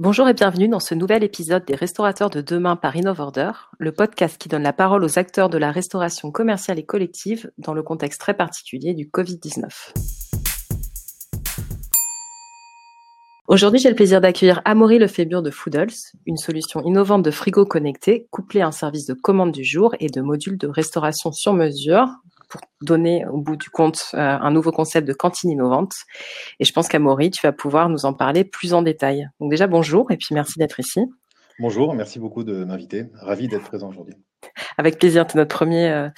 Bonjour et bienvenue dans ce nouvel épisode des Restaurateurs de demain par InnovOrder, le podcast qui donne la parole aux acteurs de la restauration commerciale et collective dans le contexte très particulier du Covid-19. Aujourd'hui, j'ai le plaisir d'accueillir Amaury Lefébure de Foodles, une solution innovante de frigo connecté couplée à un service de commande du jour et de modules de restauration sur mesure pour donner au bout du compte euh, un nouveau concept de cantine innovante. Et je pense qu'Amaury, tu vas pouvoir nous en parler plus en détail. Donc déjà, bonjour et puis merci d'être ici. Bonjour, merci beaucoup de m'inviter. Ravi d'être présent aujourd'hui. Avec plaisir, c'est notre premier, euh,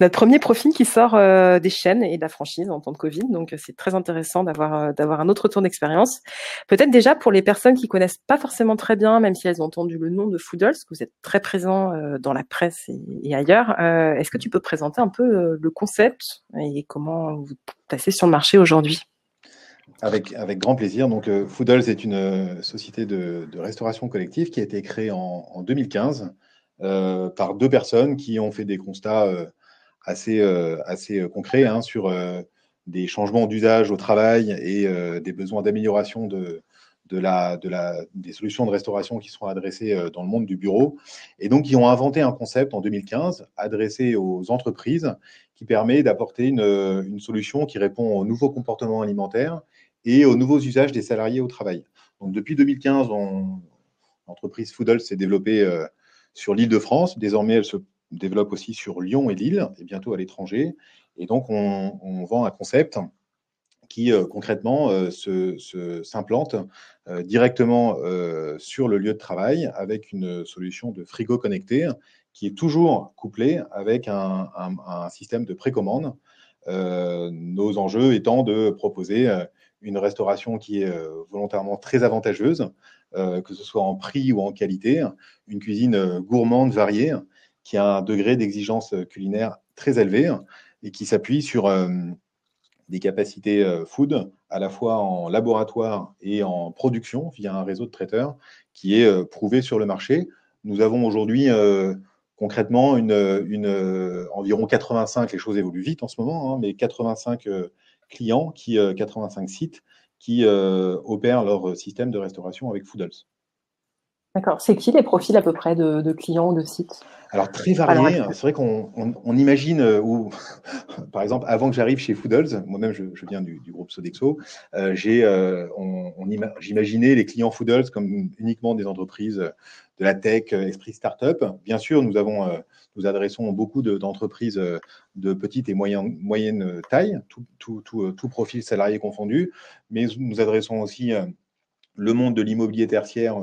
notre premier profil qui sort euh, des chaînes et de la franchise en temps de Covid. Donc c'est très intéressant d'avoir euh, d'avoir un autre retour d'expérience. Peut-être déjà pour les personnes qui connaissent pas forcément très bien, même si elles ont entendu le nom de Foodles, que vous êtes très présent dans la presse et, ailleurs. Est-ce que tu peux présenter un peu le concept et comment vous passez sur le marché aujourd'hui? Avec, avec grand plaisir. Donc, Foodles est une société de, restauration collective qui a été créée en, en 2015 euh, par deux personnes qui ont fait des constats euh, assez, euh, assez concrets hein, sur des changements d'usage au travail et des besoins d'amélioration de, des solutions de restauration qui sont adressées dans le monde du bureau. Et donc, ils ont inventé un concept en 2015 adressé aux entreprises qui permet d'apporter une, solution qui répond aux nouveaux comportements alimentaires et aux nouveaux usages des salariés au travail. Donc, depuis 2015, l'entreprise Foodle s'est développée sur l'île de France. Désormais, elle se développe aussi sur Lyon et Lille, et bientôt à l'étranger. Et donc, on, vend un concept qui euh, concrètement euh, s'implante euh, directement sur le lieu de travail avec une solution de frigo connecté qui est toujours couplée avec un, système de précommande. nos enjeux étant de proposer une restauration qui est volontairement très avantageuse, euh, que ce soit en prix ou en qualité, une cuisine euh, gourmande, variée, qui a un degré d'exigence culinaire très élevé et qui s'appuie sur euh, des capacités food, à la fois en laboratoire et en production via un réseau de traiteurs qui est prouvé sur le marché. Nous avons aujourd'hui concrètement une, environ 85, les choses évoluent vite en ce moment, hein, mais 85 clients, qui, 85 sites qui euh, opèrent leur système de restauration avec Foodles. D'accord. C'est qui les profils à peu près de, clients ou de sites? Alors très variés. C'est vrai qu'on imagine, euh, ou par exemple, avant que j'arrive chez Foodles, moi-même je, viens du, groupe Sodexo, euh, j'ai, j'imaginais les clients Foodles comme uniquement des entreprises de la tech, esprit startup. Bien sûr, nous avons nous adressons beaucoup d'entreprises euh, de, petite et moyenne, moyenne taille, tout, tout, tout, euh, tout, profil salarié confondu, mais nous adressons aussi euh, le monde de l'immobilier tertiaire,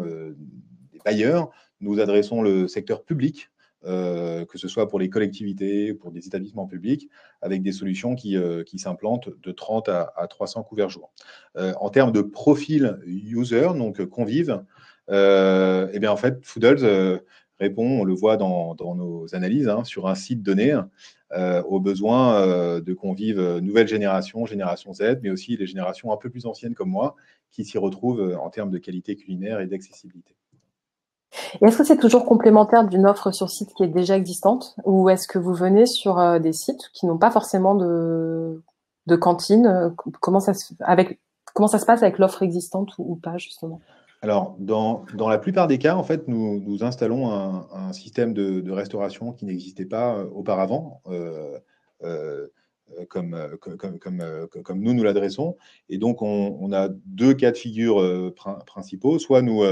des bailleurs, nous adressons le secteur public, que ce soit pour les collectivités, pour des établissements publics, avec des solutions qui, qui s'implantent de 30 à, 300 couverts jour. en termes de profil user, donc convive, eh bien en fait, Foodles répond, on le voit dans, nos analyses, hein, sur un site donné euh, aux besoins euh, de convives euh, nouvelle génération, génération Z, mais aussi les générations un peu plus anciennes comme moi, qui s'y retrouvent en termes de qualité culinaire et d'accessibilité. Est-ce que c'est toujours complémentaire d'une offre sur site qui est déjà existante ou est-ce que vous venez sur des sites qui n'ont pas forcément de, de cantine comment ça, se, avec, comment ça se passe avec l'offre existante ou pas justement? Alors, dans, la plupart des cas, en fait, nous, installons un, système de, restauration qui n'existait pas euh, auparavant, euh, euh, euh, euh, comme, nous nous l'adressons. Et donc, on, on, a deux cas de figure principaux. Soit nous,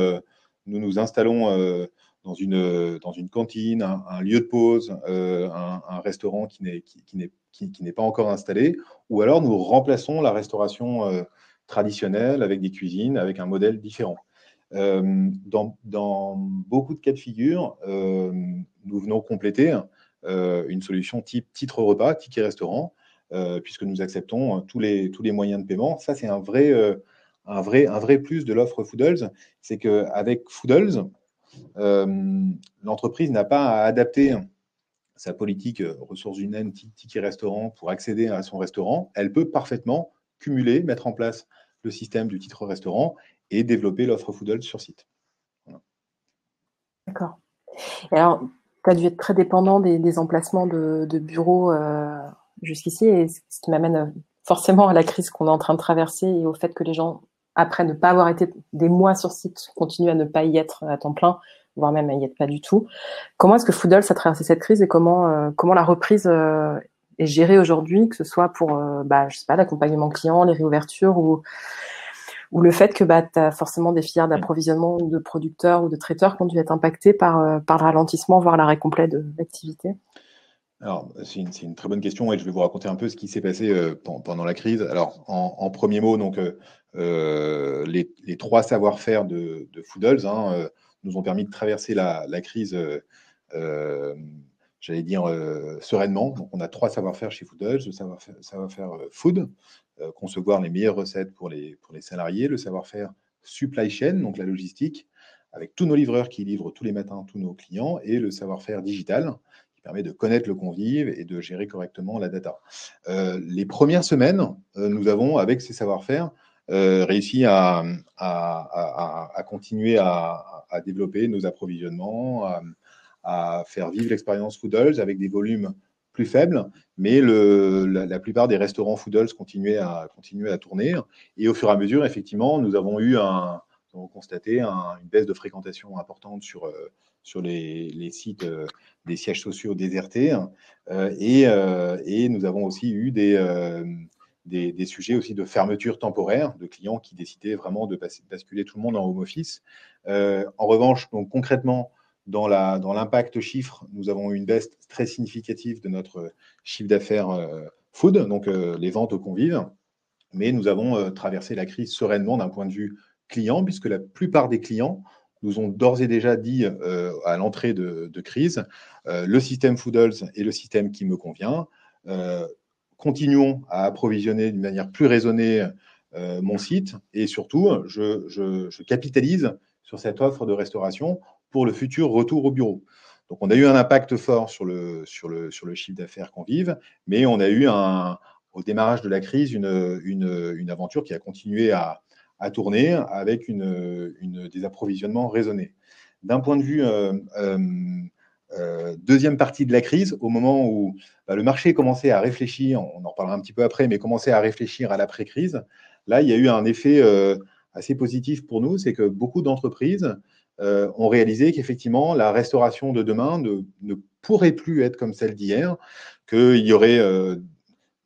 nous nous installons dans, une, dans une cantine, un, lieu de pause, un, un, restaurant qui n'est qui, qui pas encore installé, ou alors nous remplaçons la restauration traditionnelle avec des cuisines, avec un modèle différent. Euh, dans, dans, beaucoup de cas de figure, euh, nous venons compléter euh, une solution type titre repas, ticket restaurant, puisque nous acceptons tous les, tous les moyens de paiement. Ça, c'est un vrai, un, vrai, plus de l'offre Foodles, c'est qu'avec Foodles, l'entreprise n'a pas à adapter sa politique ressources humaines, ticket restaurant pour accéder à son restaurant. Elle peut parfaitement cumuler, mettre en place le système du titre restaurant et développer l'offre Foodle sur site. D'accord. alors, tu as dû être très dépendant des, emplacements de, bureaux euh, jusqu'ici, et ce qui m'amène euh, forcément à la crise qu'on est en train de traverser et au fait que les gens après ne pas avoir été des mois sur site, continuent à ne pas y être à temps plein, voire même à y être pas du tout. Comment est-ce que Foodles a traversé cette crise et comment euh, comment la reprise euh, est gérée aujourd'hui, que ce soit pour euh, bah, je sais pas l'accompagnement client, les réouvertures ou ou le fait que bah, tu as forcément des filières d'approvisionnement de producteurs ou de traiteurs qui ont dû être impactés par, par le ralentissement, voire l'arrêt complet de l'activité? Alors, c'est une, très bonne question et je vais vous raconter un peu ce qui s'est passé pendant la crise. Alors, en, premier mot, donc, les, trois savoir-faire de, Foodles, hein, nous ont permis de traverser la, crise, euh, euh, j'allais dire, euh, sereinement. Donc, on a trois savoir-faire chez Foodles, le savoir-faire savoir food, concevoir les meilleures recettes pour les, pour les salariés, le savoir-faire supply chain, donc la logistique, avec tous nos livreurs qui livrent tous les matins tous nos clients, et le savoir-faire digital, qui permet de connaître le convive et de gérer correctement la data. les premières semaines, nous avons, avec ces savoir-faire, réussi à, continuer à, développer nos approvisionnements, à, faire vivre l'expérience Foodles avec des volumes plus faibles, mais la, plupart des restaurants Foodles continuaient à, tourner. Et au fur et à mesure, effectivement, nous avons eu un, nous avons constaté une baisse de fréquentation importante sur, euh, les, sites euh, des sièges sociaux désertés. Euh, et, et, nous avons aussi eu des, des, sujets aussi de fermeture temporaire de clients qui décidaient vraiment de basculer tout le monde en home office. Euh, en revanche, concrètement, dans l'impact chiffre, nous avons eu une baisse très significative de notre chiffre d'affaires euh, food, donc euh, les ventes aux convives. Mais nous avons traversé la crise sereinement d'un point de vue client, puisque la plupart des clients nous ont d'ores et déjà dit à l'entrée de, crise, le système Foodles est le système qui me convient continuons à approvisionner d'une manière plus raisonnée euh, mon site et surtout, je, capitalise sur cette offre de restauration pour le futur retour au bureau. Donc, on a eu un impact fort sur le, chiffre d'affaires qu'on vive, mais on a eu au démarrage de la crise une, aventure qui a continué à, tourner avec une, une, des approvisionnements raisonnés. D'un point de vue euh, euh, euh, deuxième partie de la crise, au moment où bah, le marché commençait à réfléchir, on en reparlera un petit peu après, mais commençait à réfléchir à l'après-crise, là, il y a eu un effet euh, assez positif pour nous, c'est que beaucoup d'entreprises euh, ont réalisé qu'effectivement, la restauration de demain ne, ne, pourrait plus être comme celle d'hier, qu'il y aurait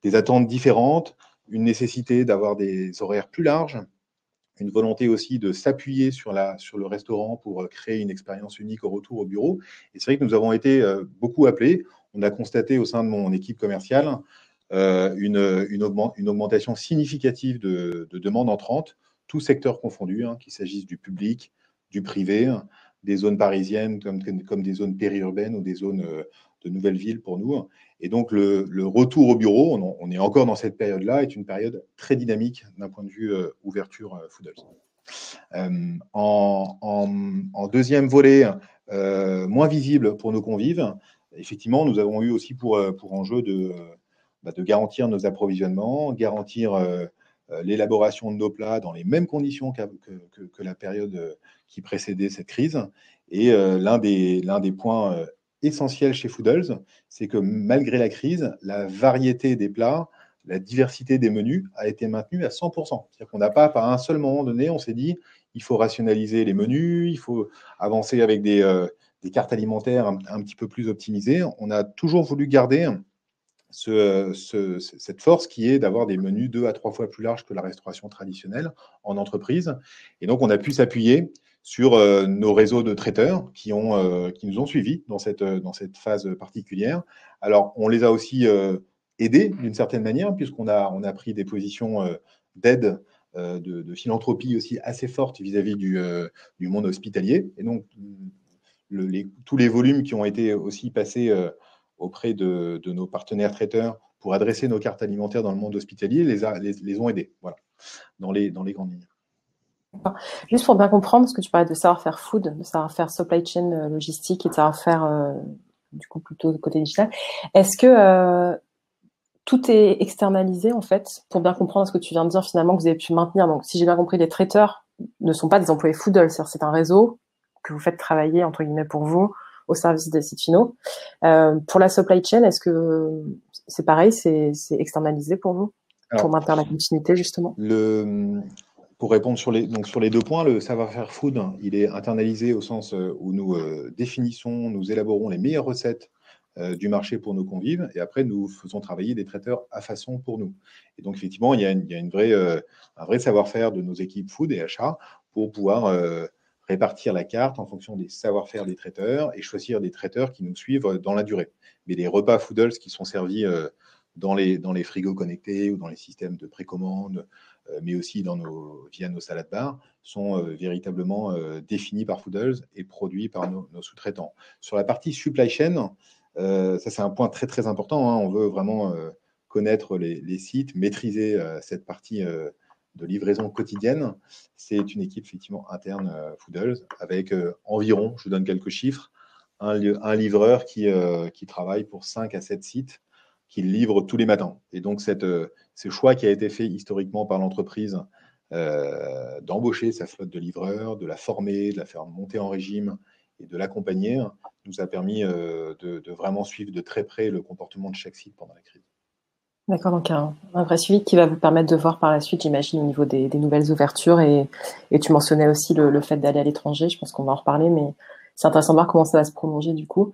des attentes différentes, une nécessité d'avoir des horaires plus larges, une volonté aussi de s'appuyer sur, sur le restaurant pour euh, créer une expérience unique au retour au bureau. Et c'est vrai que nous avons été euh, beaucoup appelés. On a constaté au sein de mon équipe commerciale euh, une, une, augmentation significative de, de demandes entrantes, tous secteurs confondus, hein, qu'il s'agisse du public, du privé, des zones parisiennes comme, comme des zones périurbaines ou des zones de nouvelles villes pour nous. Et donc, le, retour au bureau, on, est encore dans cette période-là, est une période très dynamique d'un point de vue euh, ouverture euh, Foodles. Euh, en, deuxième volet, moins visible pour nos convives, effectivement, nous avons eu aussi pour, enjeu de, bah, de garantir nos approvisionnements, garantir l'élaboration de nos plats dans les mêmes conditions que, que la période qui précédait cette crise. Et l'un des, l'un des points essentiel chez Foodles, c'est que malgré la crise, la variété des plats, la diversité des menus a été maintenue à 100%. C'est-à-dire qu'on n'a pas, par un seul moment donné, on s'est dit, il faut rationaliser les menus, il faut avancer avec des, euh, cartes alimentaires un, petit peu plus optimisées. On a toujours voulu garder cette force qui est d'avoir des menus deux à trois fois plus larges que la restauration traditionnelle en entreprise. Et donc, on a pu s'appuyer sur euh, nos réseaux de traiteurs qui, euh, nous ont suivis dans cette, euh, dans cette phase particulière. Alors, on les a aussi aidés d'une certaine manière, puisqu'on a, a pris des positions d'aide, de, philanthropie aussi assez fortes vis-à-vis du, monde hospitalier. Et donc, tous les volumes qui ont été aussi passés auprès de, nos partenaires traiteurs pour adresser nos cartes alimentaires dans le monde hospitalier les, les ont aidés, voilà, dans les grandes lignes. Juste pour bien comprendre, parce que tu parlais de savoir-faire food, de savoir-faire supply chain euh, logistique et de savoir-faire euh, du coup plutôt côté digital, est-ce que euh, tout est externalisé en fait pour bien comprendre ce que tu viens de dire finalement que vous avez pu maintenir? Donc si j'ai bien compris, les traiteurs ne sont pas des employés Foodle, c'est un réseau que vous faites travailler entre guillemets pour vous au service des sites finaux. pour la supply chain, est-ce que c'est pareil, c'est externalisé pour vous? Pour maintenir la continuité justement? le, pour répondre sur les, donc sur les deux points, le savoir-faire food, il est internalisé au sens où nous définissons, nous élaborons les meilleures recettes du marché pour nos convives, et après nous faisons travailler des traiteurs à façon pour nous. Et donc effectivement, il y a, un vrai savoir-faire de nos équipes food et achats pour pouvoir répartir la carte en fonction des savoir-faire des traiteurs et choisir des traiteurs qui nous suivent dans la durée. Mais les repas Foodles qui sont servis euh, dans les, dans les frigos connectés ou dans les systèmes de précommande, euh, mais aussi via nos salades bars, sont euh, véritablement définis par Foodles et produits par nos, sous-traitants. Sur la partie supply chain, ça c'est un point très très important. Hein. On veut vraiment connaître les, sites, maîtriser cette partie de livraison quotidienne. C'est une équipe effectivement interne euh, Foodles avec euh, environ, je vous donne quelques chiffres, un, livreur qui, euh, qui, travaille pour 5 à 7 sites qu'il livre tous les matins. Et donc, cette, ce choix qui a été fait historiquement par l'entreprise d'embaucher sa flotte de livreurs, de la former, de la faire monter en régime et de l'accompagner, nous a permis de, vraiment suivre de très près le comportement de chaque site pendant la crise. D'accord, donc un, vrai suivi qui va vous permettre de voir par la suite, j'imagine, au niveau des, nouvelles ouvertures. Et, tu mentionnais aussi le, fait d'aller à l'étranger. Je pense qu'on va en reparler, mais c'est intéressant de voir comment ça va se prolonger du coup.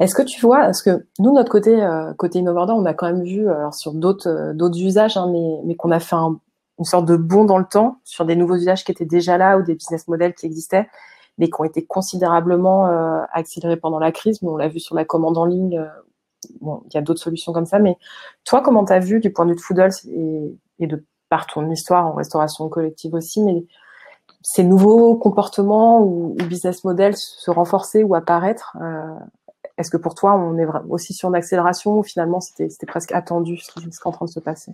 Est-ce que tu vois, parce que nous, notre côté, euh, côté Innovardor, on a quand même vu alors, sur d'autres euh, d'autres usages, hein, mais, mais qu'on a fait une sorte de bond dans le temps sur des nouveaux usages qui étaient déjà là ou des business models qui existaient, mais qui ont été considérablement euh, accélérés pendant la crise. Mais on l'a vu sur la commande en ligne bon, il y a d'autres solutions comme ça, mais toi, comment tu as vu du point de vue de Foodles et, de par ton histoire en restauration collective aussi, mais ces nouveaux comportements ou, business models se renforcer ou apparaître, euh, est-ce que pour toi, on est aussi sur une accélération ou finalement c'était presque attendu ce qui, est en train de se passer?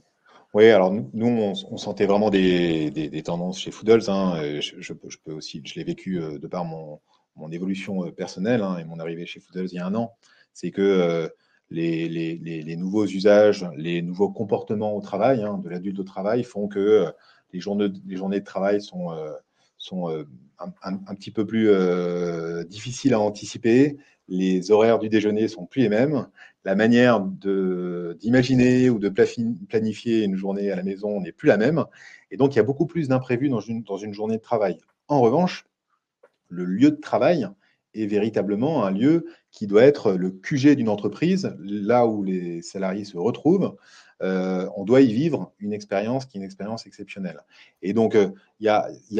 Oui, alors nous, on, sentait vraiment des, tendances chez Foodles. Hein, je, peux aussi, je l'ai vécu euh, de par mon, évolution euh, personnelle hein, et mon arrivée chez Foodles il y a un an. C'est que les, nouveaux usages, les nouveaux comportements au travail, hein, de l'adulte au travail, font que les, journées, les journées de travail sont, sont euh, un, petit peu plus difficiles à anticiper. Les horaires du déjeuner sont plus les mêmes. La manière d'imaginer ou de planifier une journée à la maison n'est plus la même. Et donc, il y a beaucoup plus d'imprévus dans une, dans une journée de travail. En revanche, le lieu de travail est véritablement un lieu qui doit être le QG d'une entreprise, là où les salariés se retrouvent. Euh, on doit y vivre une expérience qui est une expérience exceptionnelle. Et donc, euh, il y,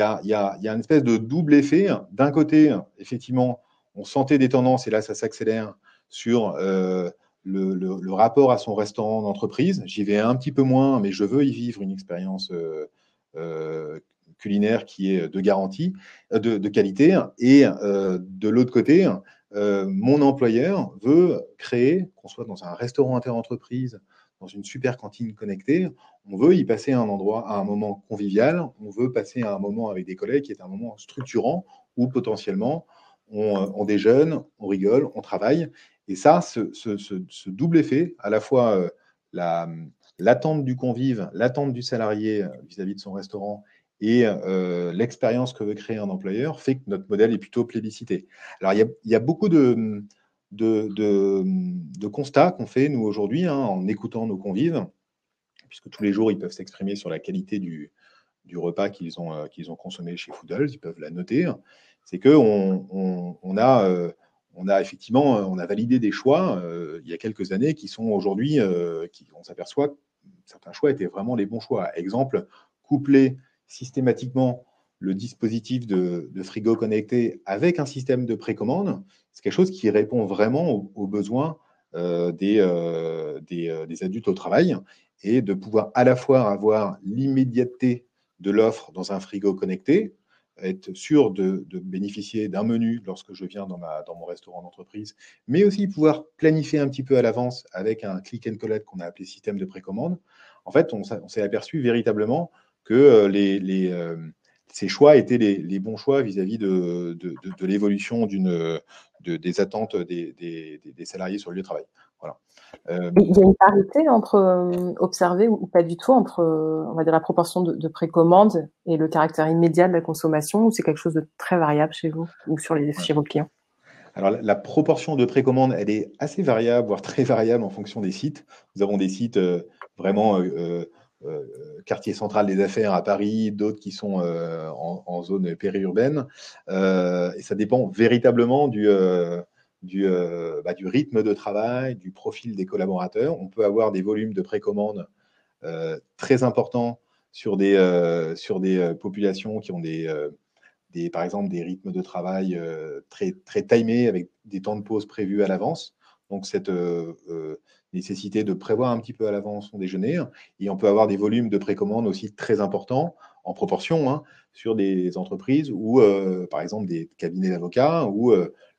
a, une espèce de double effet. D'un côté, effectivement, on sentait des tendances, et là, ça s'accélère sur euh, le, rapport à son restaurant d'entreprise. J'y vais un petit peu moins, mais je veux y vivre une expérience culinaire qui est de garantie, euh, de, qualité. Et euh, de l'autre côté, euh, mon employeur veut créer, qu'on soit dans un restaurant interentreprise, dans une super cantine connectée, on veut y passer un endroit, à un moment convivial, on veut passer un moment avec des collègues qui est un moment structurant où potentiellement on, déjeune, on rigole, on travaille. Et ça, ce, double effet, à la fois l'attente du convive, l'attente du salarié vis à -vis de son restaurant et euh, l'expérience que veut créer un employeur fait que notre modèle est plutôt plébiscité. Alors, il y a, beaucoup de, de, constats qu'on fait, nous, aujourd'hui, hein, en écoutant nos convives, puisque tous les jours, ils peuvent s'exprimer sur la qualité du, repas qu'ils ont, euh, ont consommé chez Foodles, ils peuvent la noter. C'est qu'on on, a, euh, on a effectivement on a validé des choix il y a quelques années qui sont aujourd'hui, qui, on s'aperçoit certains choix étaient vraiment les bons choix. Exemple, coupler systématiquement le dispositif de, frigo connecté avec un système de précommande, c'est quelque chose qui répond vraiment aux, besoins euh, des, euh, euh, des, adultes au travail et de pouvoir à la fois avoir l'immédiateté de l'offre dans un frigo connecté, être sûr de, bénéficier d'un menu lorsque je viens dans, mon restaurant d'entreprise, mais aussi pouvoir planifier un petit peu à l'avance avec un click and collect qu'on a appelé système de précommande. En fait, on s'est aperçu véritablement que les, ces choix étaient les, bons choix vis-à-vis de, de, l'évolution des attentes des, salariés sur le lieu de travail. Voilà. Euh, il y a une parité entre observer ou pas du tout entre on va dire la proportion de, précommande et le caractère immédiat de la consommation ou c'est quelque chose de très variable chez vous ou sur les, chez vos clients? Alors, la, proportion de précommande, elle est assez variable, voire très variable en fonction des sites. Nous avons des sites vraiment quartier central des affaires à Paris, d'autres qui sont en, zone périurbaine. et ça dépend véritablement bah, du, rythme de travail, du profil des collaborateurs. On peut avoir des volumes de précommande très importants sur des, populations qui ont des, par exemple des rythmes de travail très timés avec des temps de pause prévus à l'avance. Donc, cette euh, euh, nécessité de prévoir un petit peu à l'avance son déjeuner. Et on peut avoir des volumes de précommande aussi très importants en proportion hein, sur des entreprises ou, euh, par exemple, des cabinets d'avocats où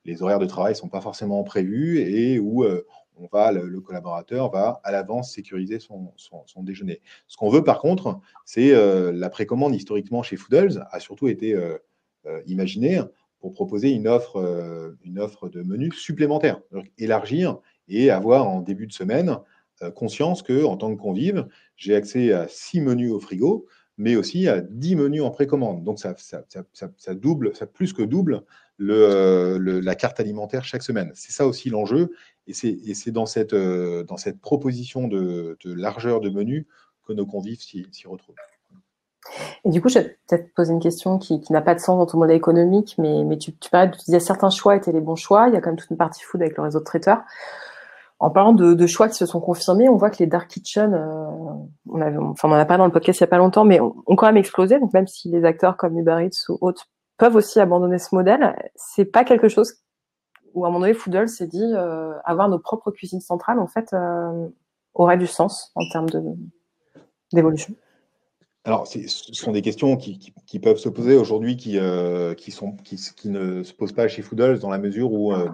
les horaires de travail ne sont pas forcément prévus et où on va, le, collaborateur va à l'avance sécuriser son, son, déjeuner. Ce qu'on veut par contre, c'est la précommande historiquement chez Foodles a surtout été imaginée pour proposer une offre, euh, une offre de menu supplémentaire, élargir et avoir en début de semaine euh, conscience que en tant que convive, j'ai accès à six menus au frigo, mais aussi à 10 menus en précommande. Donc ça, double, ça plus que double le, la carte alimentaire chaque semaine. C'est ça aussi l'enjeu, et c'est dans cette, euh, dans cette proposition de, de largeur de menu que nos convives s'y retrouvent. Et du coup, je vais peut-être poser une question qui, n'a pas de sens dans ton modèle économique, mais, tu, tu parlais, tu disais certains choix étaient les bons choix. Il y a quand même toute une partie food avec le réseau de traiteurs. En parlant de, choix qui se sont confirmés, on voit que les dark kitchen, euh, on, en a pas dans le podcast il y a pas longtemps, mais ont, quand même explosé. Donc même si les acteurs comme Uber Eats ou autres peuvent aussi abandonner ce modèle, c'est pas quelque chose où à un moment donné, Foodle s'est dit euh, avoir nos propres cuisines centrales en fait euh, aurait du sens en termes d'évolution. Alors, ce sont des questions qui, peuvent se poser aujourd'hui, qui, euh, qui, ne se posent pas chez Foodles dans la mesure où euh,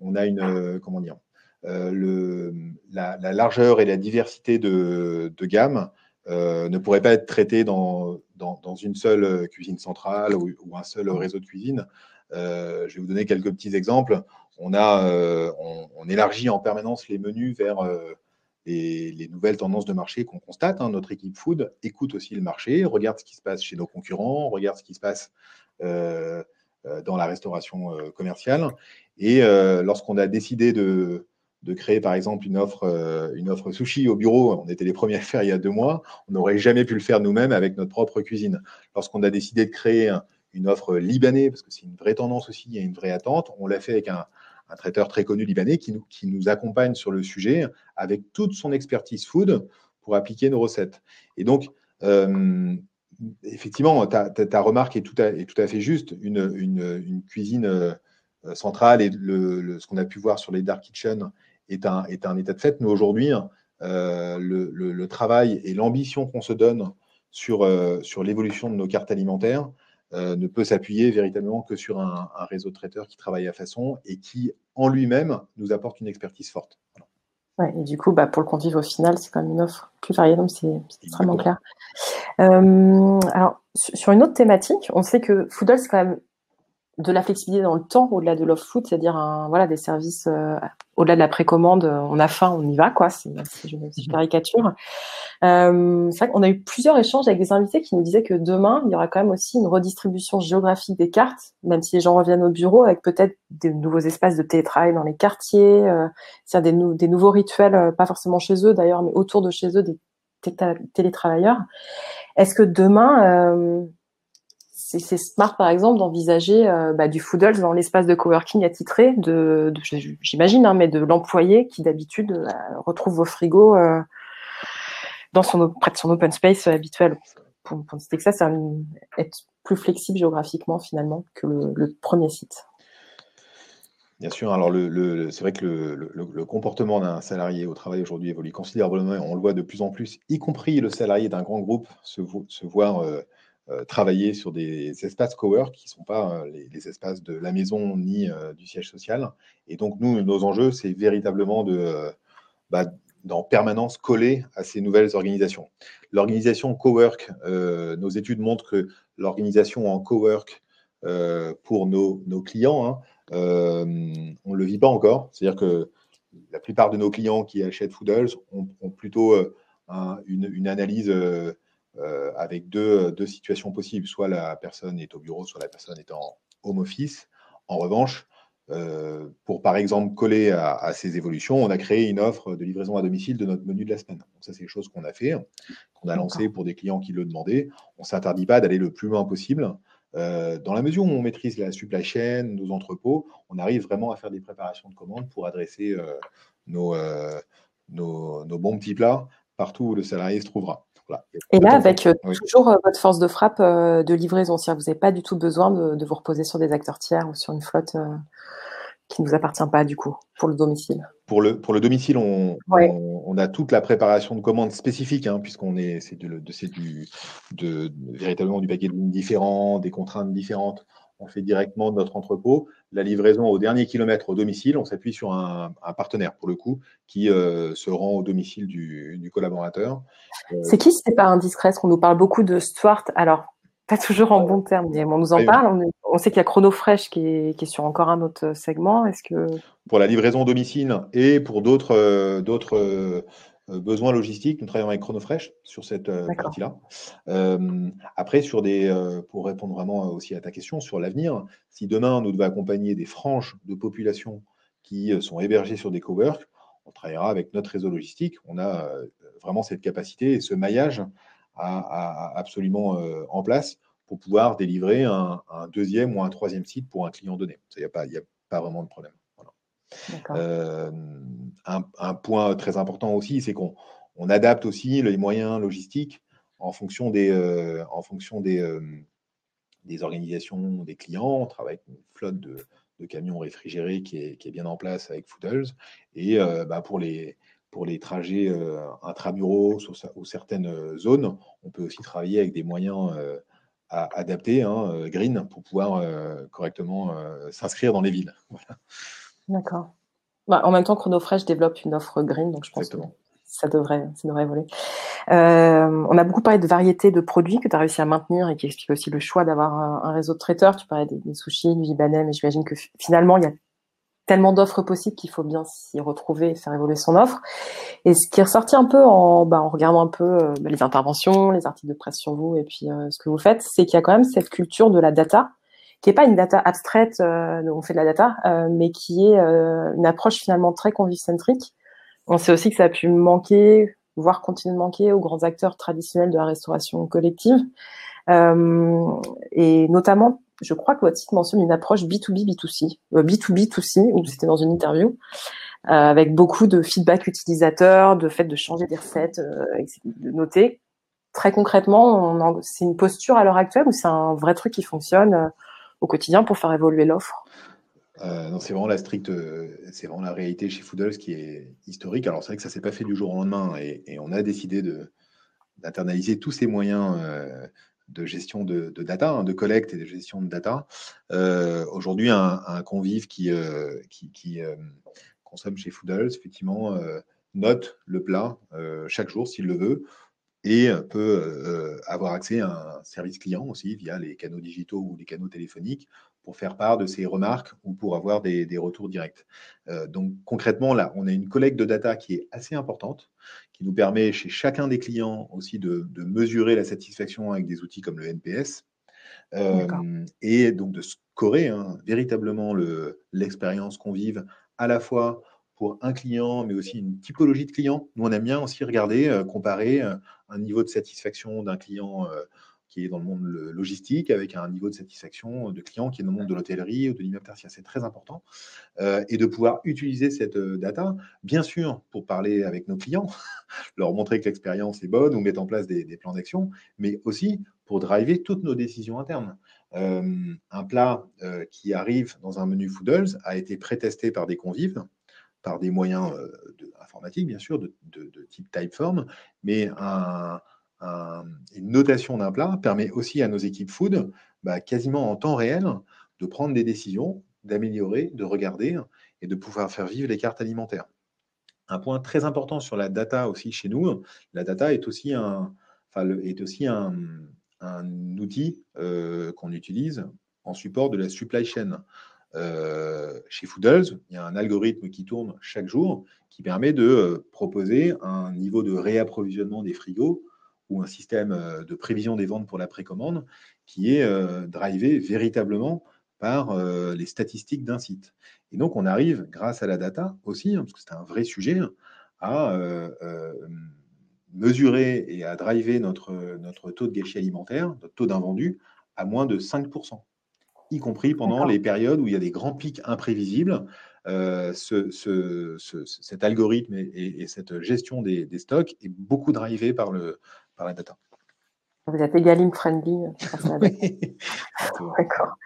on a une, euh, comment dire, la, largeur et la diversité de, gamme ne pourraient pas être traitées dans, dans, une seule cuisine centrale ou, un seul réseau de cuisine. je vais vous donner quelques petits exemples. On, a, on élargit en permanence les menus vers les, nouvelles tendances de marché qu'on constate. Hein. Notre équipe food écoute aussi le marché, regarde ce qui se passe chez nos concurrents, regarde ce qui se passe euh, euh, dans la restauration euh, commerciale. Et lorsqu'on a décidé de, créer par exemple une offre, une offre sushi au bureau, on était les premiers à faire il y a deux mois, on n'aurait jamais pu le faire nous-mêmes avec notre propre cuisine. Lorsqu'on a décidé de créer une offre libanais, parce que c'est une vraie tendance aussi, il y a une vraie attente, on l'a fait avec un, un traiteur très connu libanais qui nous, accompagne sur le sujet avec toute son expertise food pour appliquer nos recettes. Et donc, euh, effectivement, ta, remarque est tout, à, fait juste. Une, cuisine euh, centrale et ce qu'on a pu voir sur les dark kitchen est un, état de fait. Mais aujourd'hui, euh, le, travail et l'ambition qu'on se donne sur l'évolution de nos cartes alimentaires euh, ne peut s'appuyer véritablement que sur un, réseau de traiteurs qui travaille à façon et qui, en lui-même, nous apporte une expertise forte. et du coup, bah, pour le convive, au final, c'est quand même une offre plus variée, donc c'est extrêmement clair. Euh, alors, sur une autre thématique, on sait que Foodle, c'est quand même de la flexibilité dans le temps au-delà de l'off food, c'est-à-dire voilà des services euh, au-delà de la précommande, on a faim, on y va quoi. C'est si je, caricature. Euh, c'est vrai qu'on a eu plusieurs échanges avec des invités qui nous disaient que demain il y aura quand même aussi une redistribution géographique des cartes, même si les gens reviennent au bureau avec peut-être des nouveaux espaces de télétravail dans les quartiers, euh, c'est-à-dire des, des, nouveaux rituels, euh, pas forcément chez eux d'ailleurs, mais autour de chez eux des télétravailleurs. Est-ce que demain euh, c'est smart par exemple d'envisager euh, bah, du Foodles dans l'espace de coworking attitré de, j'imagine hein, mais de l'employé qui d'habitude euh, retrouve vos frigos euh, dans son près de son open space habituel pour, pour citer que ça c'est être plus flexible géographiquement finalement que le, premier site Bien sûr. Alors, c'est vrai que le, comportement d'un salarié au travail aujourd'hui évolue considérablement. On le voit de plus en plus, y compris le salarié d'un grand groupe se, voir travailler sur des espaces cowork qui ne sont pas euh, les, espaces de la maison ni euh, du siège social. Et donc, nous, nos enjeux, c'est véritablement de, bah, d'en permanence coller à ces nouvelles organisations. L'organisation cowork, nos études montrent que l'organisation en cowork pour nos, nos clients, hein, on ne le vit pas encore. C'est-à-dire que la plupart de nos clients qui achètent Foodles ont, plutôt une, une, analyse euh, avec deux, deux, situations possibles. Soit la personne est au bureau, soit la personne est en home office. En revanche, euh, pour par exemple coller à, ces évolutions, on a créé une offre de livraison à domicile de notre menu de la semaine. Donc ça, c'est des choses qu'on a fait, qu'on a lancé pour des clients qui le demandaient. On ne s'interdit pas d'aller le plus loin possible. Euh, dans la mesure où on maîtrise la supply chain, nos entrepôts, on arrive vraiment à faire des préparations de commandes pour adresser euh, nos, nos, bons petits plats partout où le salarié se trouvera. Et là, avec toujours votre force de frappe de livraison, si vous n'avez pas du tout besoin de, de, vous reposer sur des acteurs tiers ou sur une flotte qui ne nous appartient pas du coup pour le domicile. Pour le, pour le domicile, on, on, a toute la préparation de commandes spécifiques, hein, puisqu'on est, c'est, de, c'est du, de, véritablement du paquet de lignes différents, des contraintes différentes. On fait directement de notre entrepôt. La livraison au dernier kilomètre au domicile, on s'appuie sur un, un partenaire, pour le coup, qui euh, se rend au domicile du, du collaborateur. c'est qui, c'est pas indiscret, parce qu'on nous parle beaucoup de Stuart. Alors, pas toujours en bon terme, on nous en parle. On, sait qu'il y a Chronofresh qui est, qui est sur encore un autre segment. Est-ce que pour la livraison au domicile et pour d'autres euh, d'autres euh, besoins logistiques, nous travaillons avec Chronofresh sur cette euh, partie-là. après, sur des, pour répondre vraiment aussi à ta question sur l'avenir, si demain nous devons accompagner des franges de population qui sont hébergées sur des coworks, on travaillera avec notre réseau logistique. On a vraiment cette capacité et ce maillage absolument euh, en place pour pouvoir délivrer un, deuxième ou un troisième site pour un client donné. Il n'y a pas vraiment de problème. Euh, un, point très important aussi, c'est qu'on on adapte aussi les moyens logistiques en fonction des, euh, en fonction des, des organisations des clients. On travaille avec une flotte de, camions réfrigérés qui est, bien en place avec Foodles. Et bah, pour les, pour les trajets euh, intramuros ou, certaines euh, zones, on peut aussi travailler avec des moyens euh, adaptés, hein, green, pour pouvoir correctement s'inscrire dans les villes. D'accord. Bah, en même temps, ChronoFresh développe une offre green, donc je pense que ça devrait, ça devrait voler. on a beaucoup parlé de variété de produits que tu as réussi à maintenir et qui explique aussi le choix d'avoir un, réseau de traiteurs. Tu parlais des, sushis, du libanais, mais j'imagine que finalement, il y a tellement d'offres possibles qu'il faut bien s'y retrouver et faire évoluer son offre. Et ce qui est ressorti un peu en, bah, en regardant un peu euh, bah, les interventions, les articles de presse sur vous et puis euh, ce que vous faites, c'est qu'il y a quand même cette culture de la data, qui est pas une data abstraite, euh, on fait de la data, mais qui est une approche finalement très convive-centrique. On sait aussi que ça a pu manquer, voire continuer de manquer aux grands acteurs traditionnels de la restauration collective, et notamment je crois que votre site mentionne une approche B2B, B2C, B2B, 2C, où c'était dans une interview, euh, avec beaucoup de feedback utilisateur, de fait de changer des recettes, euh, de noter. Très concrètement, c'est une posture à l'heure actuelle ou c'est un vrai truc qui fonctionne euh, au quotidien pour faire évoluer l'offre? Non, c'est vraiment la stricte, c'est vraiment la réalité chez Foodles qui est historique. Alors c'est vrai que ça s'est pas fait du jour au lendemain et, on a décidé de d'internaliser tous ces moyens de gestion de, data, hein, de collecte et de gestion de data. Euh, aujourd'hui, un, convive qui, euh, qui, euh, consomme chez Foodles, effectivement, note le plat chaque jour s'il le veut et peut avoir accès à un service client aussi via les canaux digitaux ou les canaux téléphoniques pour faire part de ses remarques ou pour avoir des, retours directs. donc concrètement, là, on a une collecte de data qui est assez importante, qui nous permet chez chacun des clients aussi de, mesurer la satisfaction avec des outils comme le NPS. Euh, et donc de scorer hein, véritablement l'expérience qu'on vive à la fois pour un client, mais aussi une typologie de clients. Nous, on aime bien aussi regarder, euh, comparer euh, un niveau de satisfaction d'un client qui est dans le monde logistique avec un niveau de satisfaction de client qui est dans le monde de l'hôtellerie ou de l'immeuble tertiaire. C'est très important. Euh, et de pouvoir utiliser cette euh, data, bien sûr, pour parler avec nos clients, leur montrer que l'expérience est bonne ou mettre en place des, plans d'action, mais aussi pour driver toutes nos décisions internes. Euh, un plat qui arrive dans un menu Foodles a été pré-testé par des convives, par des moyens informatiques, bien sûr, de, type Typeform, mais un une notation d'un plat permet aussi à nos équipes food, bah, quasiment en temps réel, de prendre des décisions, d'améliorer, de regarder et de pouvoir faire vivre les cartes alimentaires. Un point très important sur la data aussi chez nous, la data est aussi un, est aussi un, outil euh, qu'on utilise en support de la supply chain. Euh, chez Foodles, il y a un algorithme qui tourne chaque jour qui permet de euh, proposer un niveau de réapprovisionnement des frigos ou un système euh, de prévision des ventes pour la précommande qui est drivé véritablement par les statistiques d'un site. Et donc, on arrive, grâce à la data aussi, hein, parce que c'est un vrai sujet, à mesurer et à driver notre, notre taux de gâchis alimentaire, notre taux d'invendu, à moins de 5%, y compris pendant les périodes où il y a des grands pics imprévisibles. Euh, ce, cet algorithme et, cette gestion des, stocks est beaucoup drivé par, le, par la data. Vous êtes Egalim friendly. D'accord.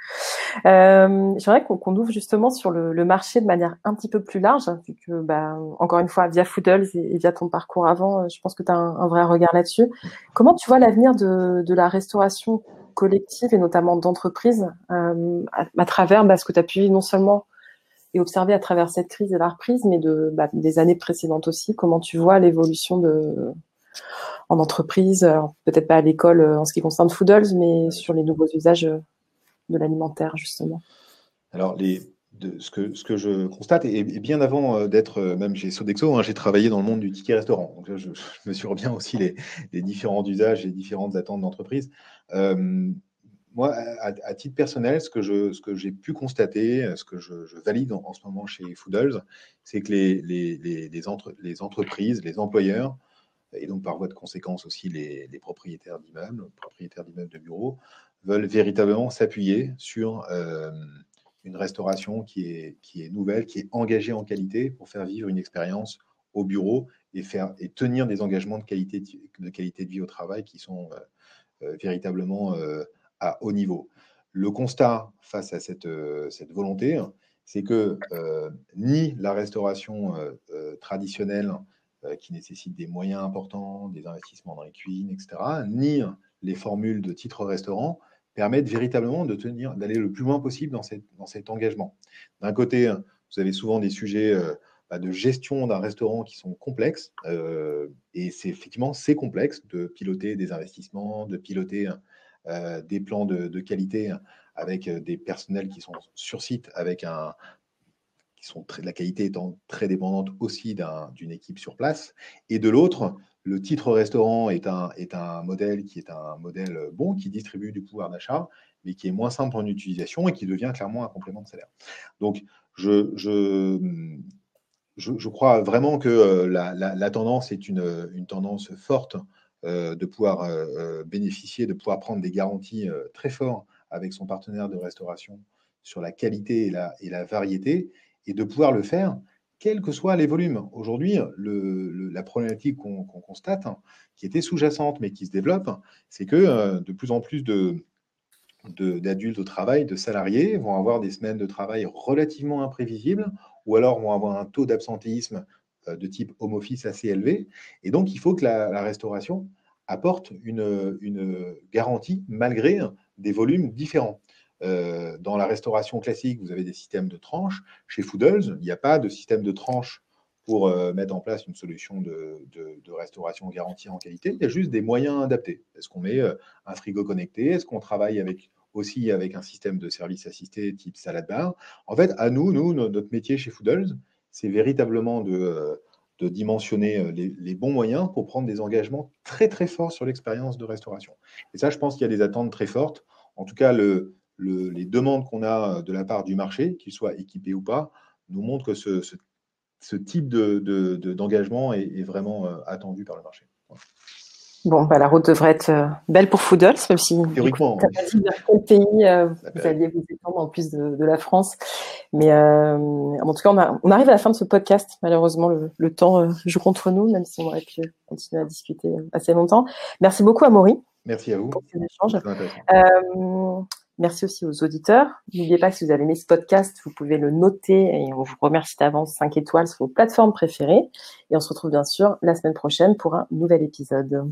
Euh, J'aimerais qu'on ouvre justement sur le, marché de manière un petit peu plus large, vu que, bah, encore une fois, via Foodles et, via ton parcours avant, je pense que tu as un, vrai regard là-dessus. Comment tu vois l'avenir de, de, la restauration collective et notamment d'entreprise euh, à, travers bah, ce que tu as pu non seulement et observer à travers cette crise et la reprise, mais de, bah, des années précédentes aussi. Comment tu vois l'évolution de en entreprise, peut-être pas à l'école euh, en ce qui concerne Foodles, mais sur les nouveaux usages euh, de l'alimentaire justement. Alors les, ce, que, ce que je constate, et, bien avant euh, d'être même chez Sodexo, hein, j'ai travaillé dans le monde du ticket restaurant. Donc je, mesure bien aussi les, les, différents usages et différentes attentes d'entreprise moi, à, titre personnel, ce que, je, ce que j'ai pu constater, ce que je, valide en, ce moment chez Foodles, c'est que les, les, les, entreprises, les employeurs, et donc par voie de conséquence aussi les, propriétaires d'immeubles, propriétaires d'immeubles de bureaux, veulent véritablement s'appuyer sur euh, une restauration qui est, qui est nouvelle, qui est engagée en qualité pour faire vivre une expérience au bureau et, faire, et tenir des engagements de qualité de, qualité de vie au travail qui sont euh, euh, véritablement à haut niveau. Le constat face à cette, euh, cette volonté, c'est que euh, ni la restauration euh, traditionnelle qui nécessite des moyens importants, des investissements dans les cuisines, etc., ni les formules de titre restaurant permettent véritablement de tenir, d'aller le plus loin possible dans, cette, dans cet engagement. D'un côté, vous avez souvent des sujets de gestion d'un restaurant qui sont complexes, et c'est effectivement c'est complexe de piloter des investissements, de piloter euh, des plans de, qualité avec euh, des personnels qui sont sur site, avec un, qui sont très, la qualité étant très dépendante aussi d'une équipe sur place. Et de l'autre, le titre restaurant est un, est un modèle qui est un modèle bon, qui distribue du pouvoir d'achat, mais qui est moins simple en utilisation et qui devient clairement un complément de salaire. Donc, je, je, crois vraiment que euh, la, tendance est une, une tendance forte euh, de pouvoir euh, euh, bénéficier, de pouvoir prendre des garanties très fortes avec son partenaire de restauration sur la qualité et la, variété, et de pouvoir le faire quels que soient les volumes. Aujourd'hui, la problématique qu'on constate, hein, qui était sous-jacente mais qui se développe, c'est que de plus en plus d'adultes au travail, de salariés, vont avoir des semaines de travail relativement imprévisibles, ou alors vont avoir un taux d'absentéisme euh, de type home office assez élevé. Et donc, il faut que la, restauration apporte une, garantie malgré des volumes différents. Euh, dans la restauration classique, vous avez des systèmes de tranches. Chez Foodles, il n'y a pas de système de tranches pour euh, mettre en place une solution de, restauration garantie en qualité. Il y a juste des moyens adaptés. Est-ce qu'on met un frigo connecté? Est-ce qu'on travaille avec, aussi avec un système de service assisté type salade bar En fait, à nous, nous, notre métier chez Foodles, c'est véritablement de, euh, dimensionner euh, les, bons moyens pour prendre des engagements très très forts sur l'expérience de restauration. Et ça, je pense qu'il y a des attentes très fortes. En tout cas, le, les demandes qu'on a euh, de la part du marché, qu'ils soient équipés ou pas, nous montrent que ce, type d'engagement de, est, est, vraiment attendu par le marché. Bon, bah, la route devrait être euh, belle pour Foodles, même si Théoriquement, tu pas dit quel pays euh, vous alliez vous étendre en plus de, de la France. Mais euh, en tout cas, on, a, on, arrive à la fin de ce podcast. Malheureusement, le, le temps euh, joue contre nous, même si on aurait pu continuer à discuter assez longtemps. Merci beaucoup, Amaury. Merci à vous. Pour ces échanges. Merci aussi aux auditeurs. N'oubliez pas que si vous avez aimé ce podcast, vous pouvez le noter et on vous remercie d'avance 5 étoiles sur vos plateformes préférées. Et on se retrouve bien sûr la semaine prochaine pour un nouvel épisode.